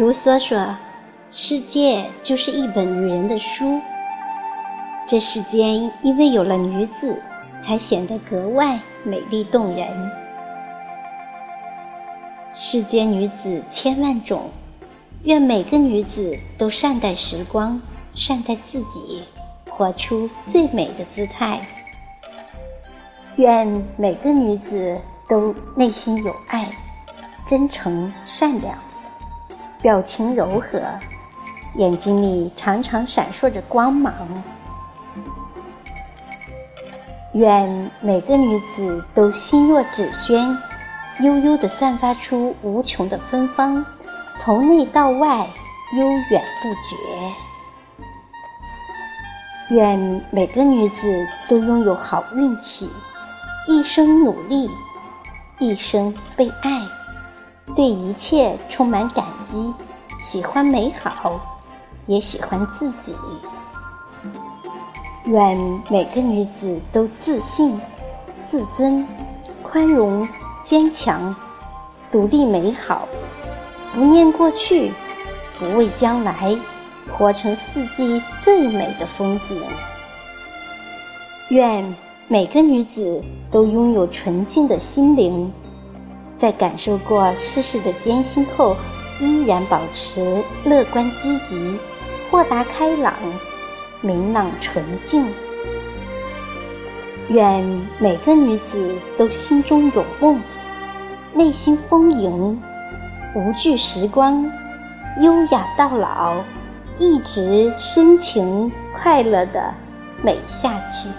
卢梭说：“世界就是一本女人的书。这世间因为有了女子，才显得格外美丽动人。世间女子千万种，愿每个女子都善待时光，善待自己，活出最美的姿态。愿每个女子都内心有爱，真诚善良。”表情柔和，眼睛里常常闪烁着光芒。愿每个女子都心若纸轩，悠悠地散发出无穷的芬芳，从内到外悠远不绝。愿每个女子都拥有好运气，一生努力，一生被爱。对一切充满感激，喜欢美好，也喜欢自己。愿每个女子都自信、自尊、宽容、坚强、独立、美好，不念过去，不畏将来，活成四季最美的风景。愿每个女子都拥有纯净的心灵。在感受过世事的艰辛后，依然保持乐观积极、豁达开朗、明朗纯净。愿每个女子都心中有梦，内心丰盈，无惧时光，优雅到老，一直深情快乐的美下去。